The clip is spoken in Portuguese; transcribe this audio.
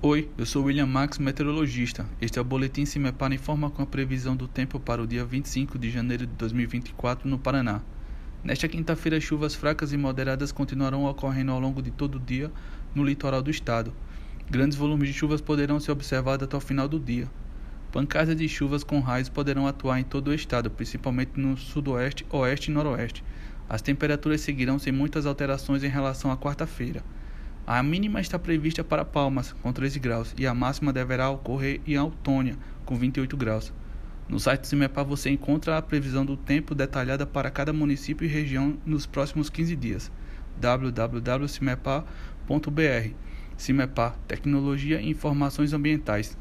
Oi, eu sou William Max, meteorologista. Este é o Boletim Cimepar informa com a previsão do tempo para o dia 25 de janeiro de 2024 no Paraná. Nesta quinta-feira, chuvas fracas e moderadas continuarão ocorrendo ao longo de todo o dia no litoral do estado. Grandes volumes de chuvas poderão ser observados até o final do dia. Pancadas de chuvas com raios poderão atuar em todo o estado, principalmente no sudoeste, oeste e noroeste. As temperaturas seguirão sem muitas alterações em relação à quarta-feira. A mínima está prevista para Palmas, com 13 graus, e a máxima deverá ocorrer em Autônia, com 28 graus. No site do CIMEPAR você encontra a previsão do tempo detalhada para cada município e região nos próximos 15 dias. www.cimepar.br CIMEPAR Tecnologia e Informações Ambientais